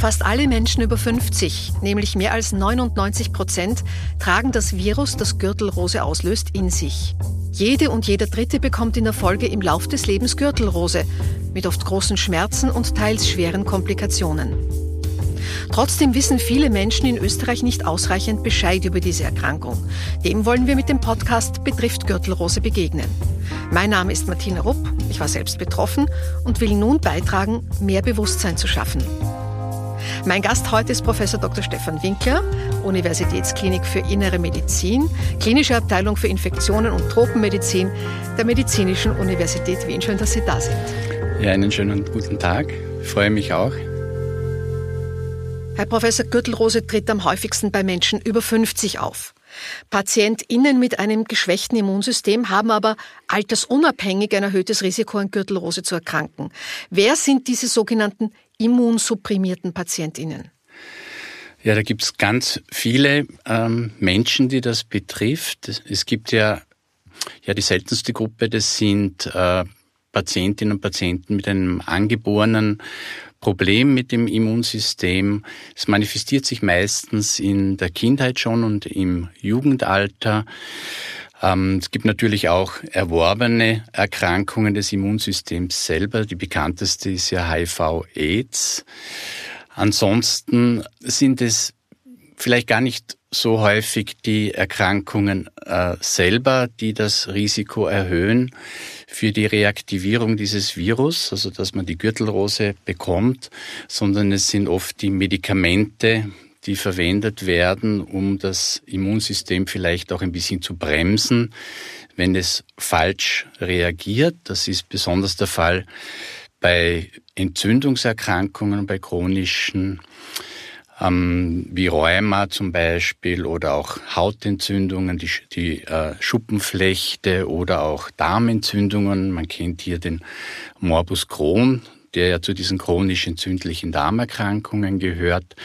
Fast alle Menschen über 50, nämlich mehr als 99 Prozent, tragen das Virus, das Gürtelrose auslöst, in sich. Jede und jeder Dritte bekommt in der Folge im Lauf des Lebens Gürtelrose, mit oft großen Schmerzen und teils schweren Komplikationen. Trotzdem wissen viele Menschen in Österreich nicht ausreichend Bescheid über diese Erkrankung. Dem wollen wir mit dem Podcast Betrifft Gürtelrose begegnen. Mein Name ist Martina Rupp, ich war selbst betroffen und will nun beitragen, mehr Bewusstsein zu schaffen. Mein Gast heute ist Professor Dr. Stefan Winkler, Universitätsklinik für Innere Medizin, Klinische Abteilung für Infektionen und Tropenmedizin der Medizinischen Universität Wien. Schön, dass Sie da sind. Ja, einen schönen guten Tag. Ich freue mich auch. Herr Professor Gürtelrose tritt am häufigsten bei Menschen über 50 auf. PatientInnen mit einem geschwächten Immunsystem haben aber altersunabhängig ein erhöhtes Risiko an Gürtelrose zu erkranken. Wer sind diese sogenannten immunsupprimierten PatientInnen? Ja, da gibt es ganz viele ähm, Menschen, die das betrifft. Es gibt ja, ja die seltenste Gruppe, das sind äh, Patientinnen und Patienten mit einem angeborenen Problem mit dem Immunsystem. Es manifestiert sich meistens in der Kindheit schon und im Jugendalter. Ähm, es gibt natürlich auch erworbene Erkrankungen des Immunsystems selber. Die bekannteste ist ja HIV-Aids. Ansonsten sind es vielleicht gar nicht so häufig die Erkrankungen äh, selber, die das Risiko erhöhen für die Reaktivierung dieses Virus, also dass man die Gürtelrose bekommt, sondern es sind oft die Medikamente, die verwendet werden, um das Immunsystem vielleicht auch ein bisschen zu bremsen, wenn es falsch reagiert. Das ist besonders der Fall bei Entzündungserkrankungen, bei chronischen ähm, wie Rheuma zum Beispiel oder auch Hautentzündungen, die, die äh, Schuppenflechte oder auch Darmentzündungen. Man kennt hier den Morbus Crohn, der ja zu diesen chronisch entzündlichen Darmerkrankungen gehört.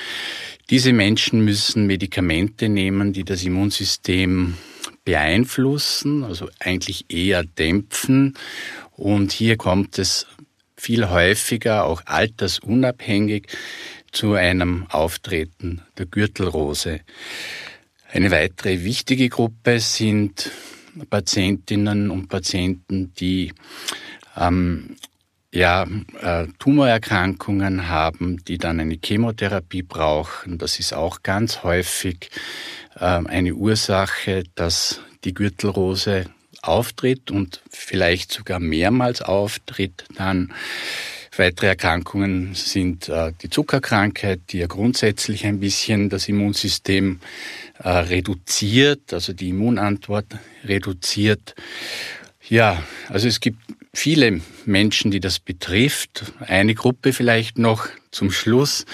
Diese Menschen müssen Medikamente nehmen, die das Immunsystem beeinflussen, also eigentlich eher dämpfen. Und hier kommt es viel häufiger, auch altersunabhängig, zu einem Auftreten der Gürtelrose. Eine weitere wichtige Gruppe sind Patientinnen und Patienten, die ähm, ja, äh, Tumorerkrankungen haben, die dann eine Chemotherapie brauchen. Das ist auch ganz häufig äh, eine Ursache, dass die Gürtelrose auftritt und vielleicht sogar mehrmals auftritt dann. Weitere Erkrankungen sind äh, die Zuckerkrankheit, die ja grundsätzlich ein bisschen das Immunsystem äh, reduziert, also die Immunantwort reduziert. Ja, also es gibt viele Menschen, die das betrifft. Eine Gruppe vielleicht noch zum Schluss.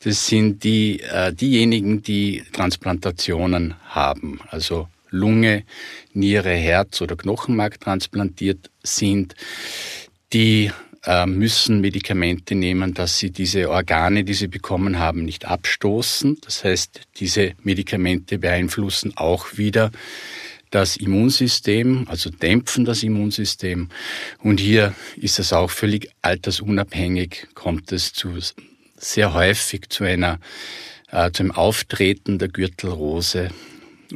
Das sind die, äh, diejenigen, die Transplantationen haben, also Lunge, Niere, Herz oder Knochenmark transplantiert sind, die äh, müssen Medikamente nehmen, dass sie diese Organe, die sie bekommen haben, nicht abstoßen. Das heißt, diese Medikamente beeinflussen auch wieder das Immunsystem, also dämpfen das Immunsystem. Und hier ist es auch völlig altersunabhängig, kommt es zu sehr häufig zu einer äh, zum Auftreten der Gürtelrose.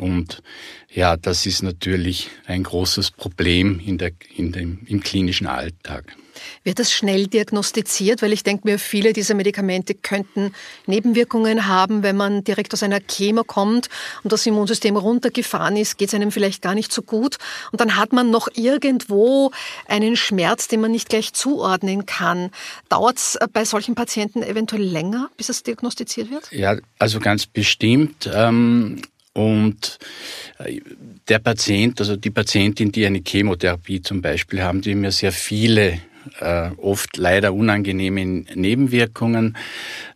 Und ja, das ist natürlich ein großes Problem in der, in dem, im klinischen Alltag. Wird das schnell diagnostiziert? Weil ich denke mir, viele dieser Medikamente könnten Nebenwirkungen haben, wenn man direkt aus einer Chemo kommt und das Immunsystem runtergefahren ist, geht es einem vielleicht gar nicht so gut. Und dann hat man noch irgendwo einen Schmerz, den man nicht gleich zuordnen kann. Dauert es bei solchen Patienten eventuell länger, bis es diagnostiziert wird? Ja, also ganz bestimmt. Ähm und äh, der Patient, also die Patientin, die eine Chemotherapie zum Beispiel haben, die haben ja sehr viele äh, oft leider unangenehme Nebenwirkungen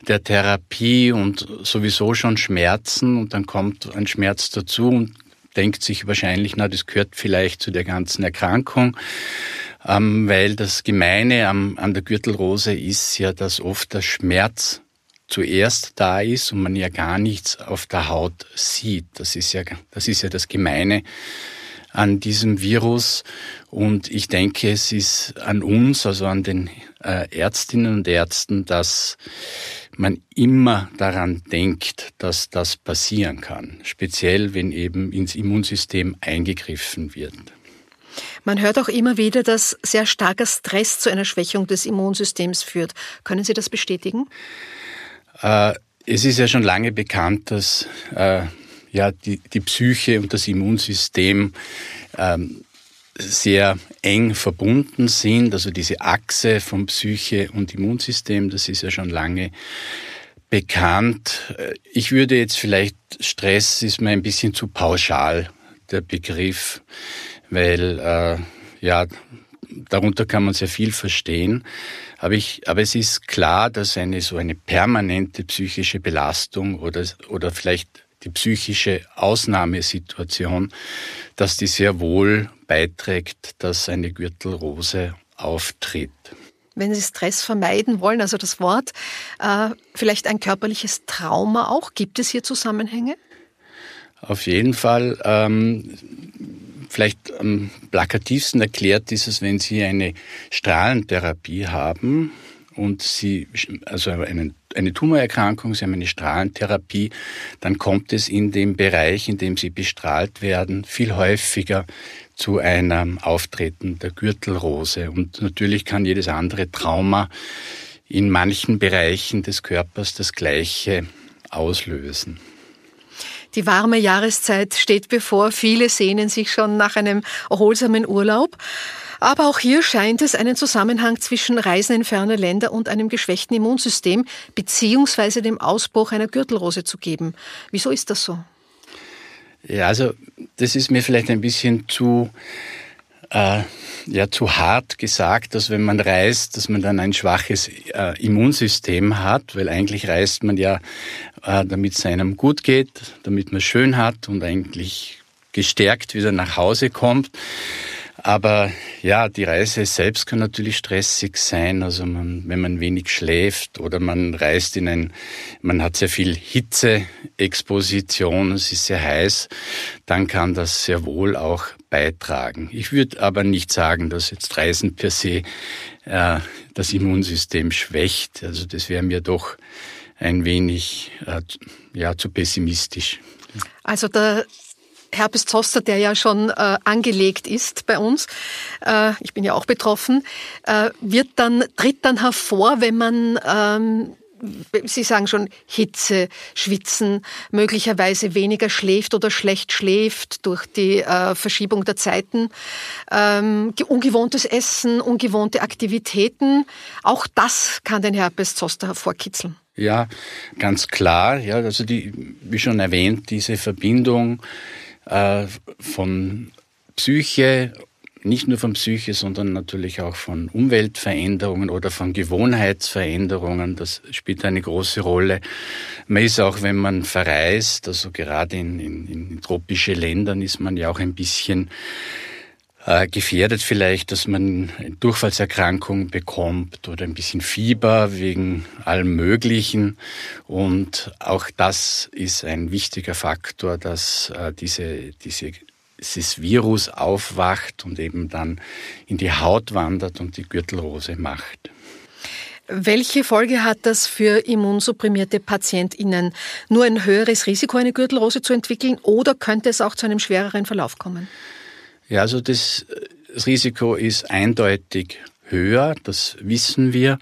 der Therapie und sowieso schon Schmerzen. Und dann kommt ein Schmerz dazu und denkt sich wahrscheinlich, na, das gehört vielleicht zu der ganzen Erkrankung, ähm, weil das Gemeine an der Gürtelrose ist ja, dass oft der Schmerz zuerst da ist und man ja gar nichts auf der Haut sieht. Das ist ja, das ist ja das Gemeine an diesem Virus. Und ich denke, es ist an uns, also an den äh, Ärztinnen und Ärzten, das man immer daran denkt, dass das passieren kann, speziell wenn eben ins Immunsystem eingegriffen wird. Man hört auch immer wieder, dass sehr starker Stress zu einer Schwächung des Immunsystems führt. Können Sie das bestätigen? Äh, es ist ja schon lange bekannt, dass äh, ja, die, die Psyche und das Immunsystem ähm, sehr eng verbunden sind. Also diese Achse von Psyche und Immunsystem, das ist ja schon lange bekannt. Ich würde jetzt vielleicht, Stress ist mir ein bisschen zu pauschal, der Begriff, weil äh, ja, darunter kann man sehr viel verstehen. Aber, ich, aber es ist klar, dass eine so eine permanente psychische Belastung oder, oder vielleicht die psychische Ausnahmesituation, dass die sehr wohl beiträgt, dass eine Gürtelrose auftritt. Wenn Sie Stress vermeiden wollen, also das Wort, äh, vielleicht ein körperliches Trauma auch, gibt es hier Zusammenhänge? Auf jeden Fall. Ähm, vielleicht am plakativsten erklärt ist es, wenn Sie eine Strahlentherapie haben und Sie, also einen, eine Tumorerkrankung, Sie haben eine Strahlentherapie, dann kommt es in dem Bereich, in dem Sie bestrahlt werden, viel häufiger zu einem Auftreten der Gürtelrose. Und natürlich kann jedes andere Trauma in manchen Bereichen des Körpers das Gleiche auslösen. Die warme Jahreszeit steht bevor. Viele sehnen sich schon nach einem erholsamen Urlaub. Aber auch hier scheint es einen Zusammenhang zwischen Reisen in ferne Länder und einem geschwächten Immunsystem beziehungsweise dem Ausbruch einer Gürtelrose zu geben. Wieso ist das so? Ja, also das ist mir vielleicht ein bisschen zu äh, ja zu hart gesagt, dass wenn man reist, dass man dann ein schwaches äh, Immunsystem hat, weil eigentlich reist man ja, äh, damit es einem gut geht, damit man schön hat und eigentlich gestärkt wieder nach Hause kommt. Aber ja, die Reise selbst kann natürlich stressig sein. Also man, wenn man wenig schläft oder man reist in ein, man hat sehr viel Hitzeexposition, es ist sehr heiß, dann kann das sehr wohl auch beitragen. Ich würde aber nicht sagen, dass jetzt Reisen per se äh, das Immunsystem schwächt. Also das wäre mir doch ein wenig äh, ja, zu pessimistisch. Also der Herpes Zoster, der ja schon äh, angelegt ist bei uns, äh, ich bin ja auch betroffen, äh, wird dann, tritt dann hervor, wenn man ähm, Sie sagen schon Hitze, Schwitzen, möglicherweise weniger schläft oder schlecht schläft durch die äh, Verschiebung der Zeiten, ähm, ungewohntes Essen, ungewohnte Aktivitäten. Auch das kann den Herpes Zoster hervorkitzeln. Ja, ganz klar. Ja, also die, wie schon erwähnt, diese Verbindung äh, von Psyche, nicht nur von Psyche, sondern natürlich auch von Umweltveränderungen oder von Gewohnheitsveränderungen. Das spielt eine große Rolle. Man ist auch, wenn man verreist, also gerade in, in, in tropische Ländern, ist man ja auch ein bisschen äh, gefährdet vielleicht, dass man eine Durchfallserkrankung bekommt oder ein bisschen Fieber wegen allem Möglichen. Und auch das ist ein wichtiger Faktor, dass äh, diese, diese, dieses Virus aufwacht und eben dann in die Haut wandert und die Gürtelrose macht. Welche Folge hat das für immunsupprimierte PatientInnen? Nur ein höheres Risiko, eine Gürtelrose zu entwickeln oder könnte es auch zu einem schwereren Verlauf kommen? Ja, also das, das Risiko ist eindeutig höher, das wissen wir.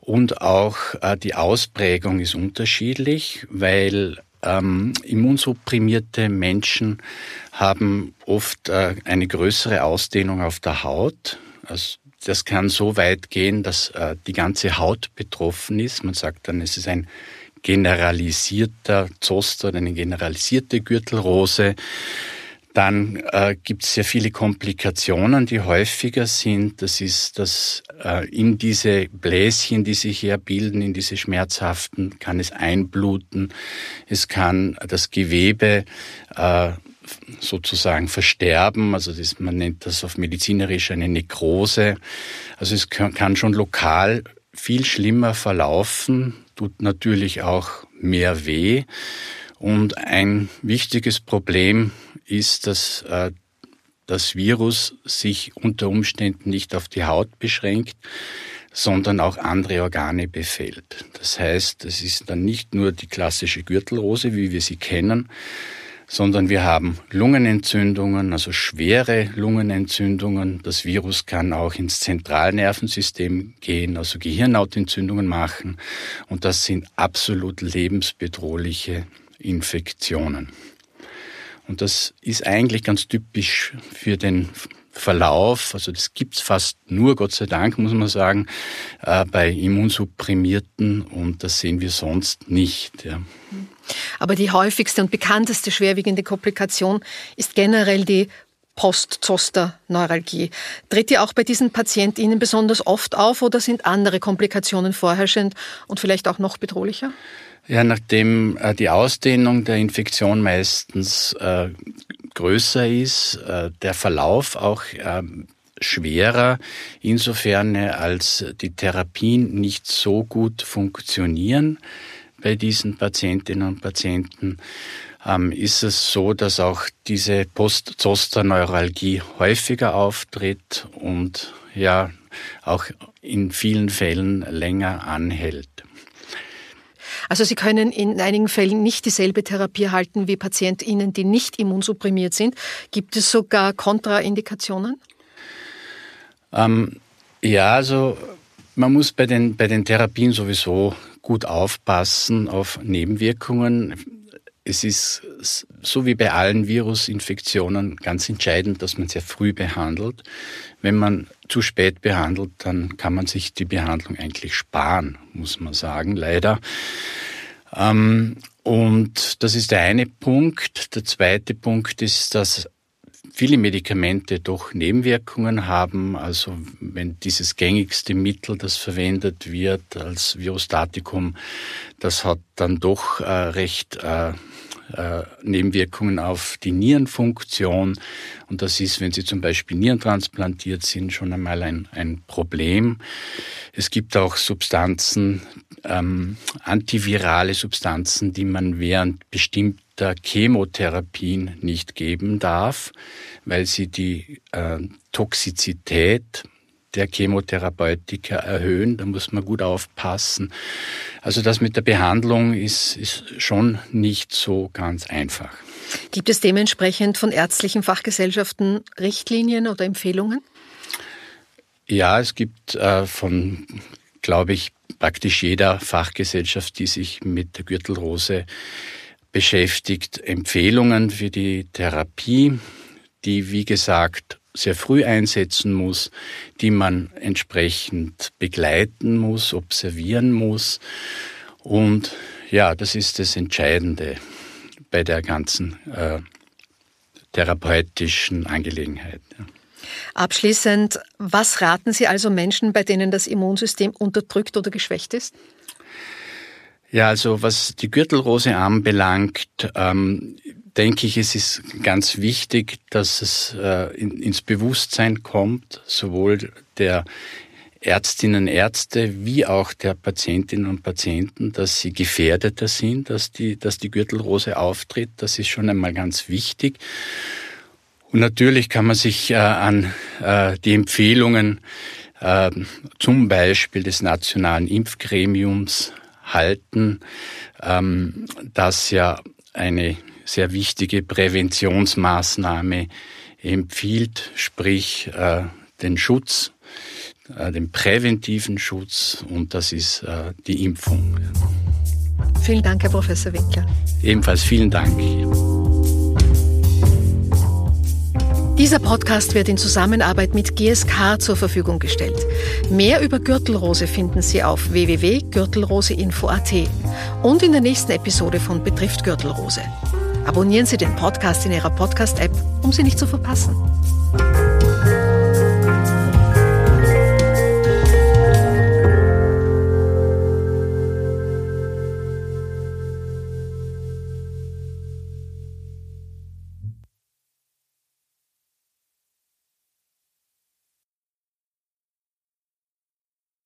Und auch äh, die Ausprägung ist unterschiedlich, weil ähm, immunsupprimierte Menschen haben oft äh, eine größere Ausdehnung auf der Haut. Also das kann so weit gehen, dass äh, die ganze Haut betroffen ist. Man sagt dann, es ist ein generalisierter Zoster oder eine generalisierte Gürtelrose. Dann äh, gibt es sehr viele Komplikationen, die häufiger sind. Das ist, dass äh, in diese Bläschen, die sich hier bilden, in diese schmerzhaften, kann es einbluten. Es kann das Gewebe äh, sozusagen versterben. Also das, man nennt das auf medizinerisch eine Nekrose. Also es kann, kann schon lokal viel schlimmer verlaufen, tut natürlich auch mehr weh. Und ein wichtiges Problem ist, dass äh, das Virus sich unter Umständen nicht auf die Haut beschränkt, sondern auch andere Organe befällt. Das heißt, es ist dann nicht nur die klassische Gürtelrose, wie wir sie kennen, sondern wir haben Lungenentzündungen, also schwere Lungenentzündungen. Das Virus kann auch ins Zentralnervensystem gehen, also Gehirnhautentzündungen machen. Und das sind absolut lebensbedrohliche Infektionen. Und das ist eigentlich ganz typisch für den Verlauf, also das gibt's fast nur, Gott sei Dank, muss man sagen, äh, bei Immunsupprimierten und das sehen wir sonst nicht. Ja. Aber die häufigste und bekannteste schwerwiegende Komplikation ist generell die Post-Zoster-Neuralgie. Tritt die auch bei diesen PatientInnen besonders oft auf oder sind andere Komplikationen vorherrschend und vielleicht auch noch bedrohlicher? Ja, nachdem äh, die Ausdehnung der Infektion meistens äh, größer ist, äh, der Verlauf auch äh, schwerer, insofern als die Therapien nicht so gut funktionieren bei diesen Patientinnen und Patienten, ähm, ist es so, dass auch diese Post-Zoster-Neuralgie häufiger auftritt und ja auch in vielen Fällen länger anhält. Also Sie können in einigen Fällen nicht dieselbe Therapie halten wie PatientInnen, die nicht immunsupprimiert sind. Gibt es sogar Kontraindikationen? Ähm, ja, also man muss bei den, bei den Therapien sowieso gut aufpassen auf Nebenwirkungen. Es ist so wie bei allen Virusinfektionen ganz entscheidend, dass man sehr früh behandelt. Wenn man zu spät behandelt, dann kann man sich die Behandlung eigentlich sparen, muss man sagen, leider. Ähm, und das ist der eine Punkt. Der zweite Punkt ist, dass viele Medikamente doch Nebenwirkungen haben. Also wenn dieses gängigste Mittel, das verwendet wird als Virostatikum, das hat dann doch äh, recht äh, äh, Nebenwirkungen auf die Nierenfunktion. Und das ist, wenn Sie zum Beispiel nierentransplantiert sind, schon einmal ein, ein Problem. Es gibt auch Substanzen, ähm, antivirale Substanzen, die man während bestimmter Chemotherapien nicht geben darf, weil sie die äh, Toxizität der Chemotherapeutika erhöhen. Da muss man gut aufpassen. Also das mit der Behandlung ist, ist schon nicht so ganz einfach. Gibt es dementsprechend von ärztlichen Fachgesellschaften Richtlinien oder Empfehlungen? Ja, es gibt äh, von, glaube ich, praktisch jeder Fachgesellschaft, die sich mit der Gürtelrose beschäftigt, Empfehlungen für die Therapie, die, wie gesagt, sehr früh einsetzen muss, die man entsprechend begleiten muss, observieren muss. Und ja, das ist das Entscheidende bei der ganzen äh, therapeutischen Angelegenheit. Abschließend, was raten Sie also Menschen, bei denen das Immunsystem unterdrückt oder geschwächt ist? Ja, also was die Gürtelrose anbelangt, ähm, denke ich, es ist ganz wichtig, dass es äh, in, ins Bewusstsein kommt, sowohl der Ärztinnen und Ärzte wie auch der Patientinnen und Patienten, dass sie gefährdeter sind, dass die, dass die Gürtelrose auftritt. Das ist schon einmal ganz wichtig. Und natürlich kann man sich äh, an äh, die Empfehlungen äh, zum Beispiel des Nationalen Impfgremiums halten, ähm, das ja eine sehr wichtige Präventionsmaßnahme empfiehlt, sprich äh, den Schutz, äh, den präventiven Schutz und das ist äh, die Impfung. Vielen Dank, Herr Professor Winkler. Ebenfalls vielen Dank. Dieser Podcast wird in Zusammenarbeit mit GSK zur Verfügung gestellt. Mehr über Gürtelrose finden Sie auf www.gürtelroseinfo.at und in der nächsten Episode von Betrifft Gürtelrose. Abonnieren Sie den Podcast in Ihrer Podcast-App, um sie nicht zu verpassen.